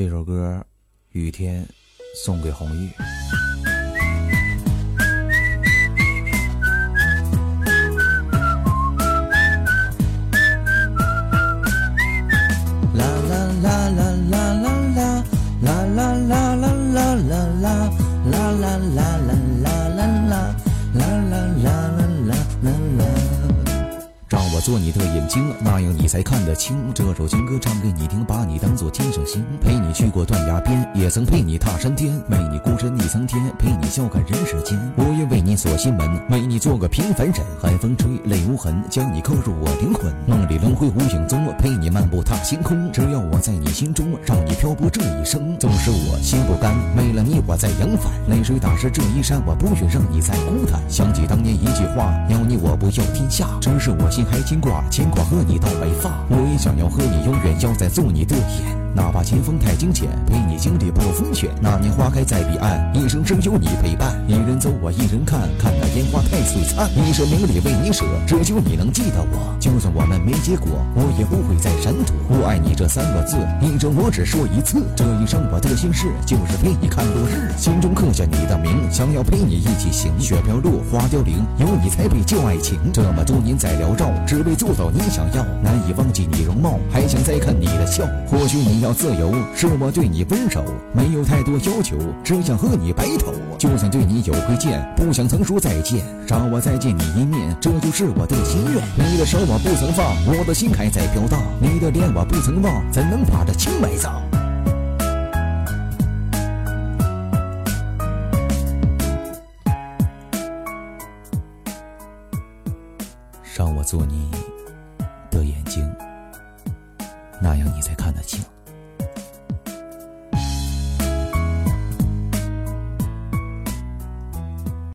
这首歌，雨天送给红玉。做你的眼睛，那样你才看得清。这首情歌唱给你听，把你当做天上星。陪你去过断崖边，也曾陪你踏山巅。为你孤身逆苍天，陪你笑看人世间。锁心门，为你做个平凡人。寒风吹，泪无痕，将你刻入我灵魂。梦里轮回无影踪，陪你漫步踏星空。只要我在你心中，让你漂泊这一生。纵使我心不甘，为了你我在扬帆。泪水打湿这衣衫，我不愿让你再孤单。想起当年一句话，要你我不要天下。只是我心还牵挂，牵挂和你到白发。我也想要和你永远要在做你的眼。哪怕前方太惊险，陪你经历暴风雪。那年花开在彼岸，一生只有你陪伴。一人走，我一人看，看那烟花太璀璨。一生名利为你舍，只求你能记得我。就算我们没结果，我也不会再闪躲。我爱你这三个字，一生我只说一次。这一生我的心事，就是陪你看落日。心中刻下你的名，想要陪你一起行。雪飘落，花凋零，有你才配叫爱情。这么多年在缭绕，只为做到你想要。难以忘记你容貌，还想再看你的笑。或许你。要我自由是我对你温柔没有太多要求只想和你白头就算对你有亏欠不想曾说再见。让我再见你一面这就是我的心愿。你的手我不曾放我的心还在飘荡。你的脸我不曾忘怎能把这情埋葬让我做你的眼睛那样你才看得清。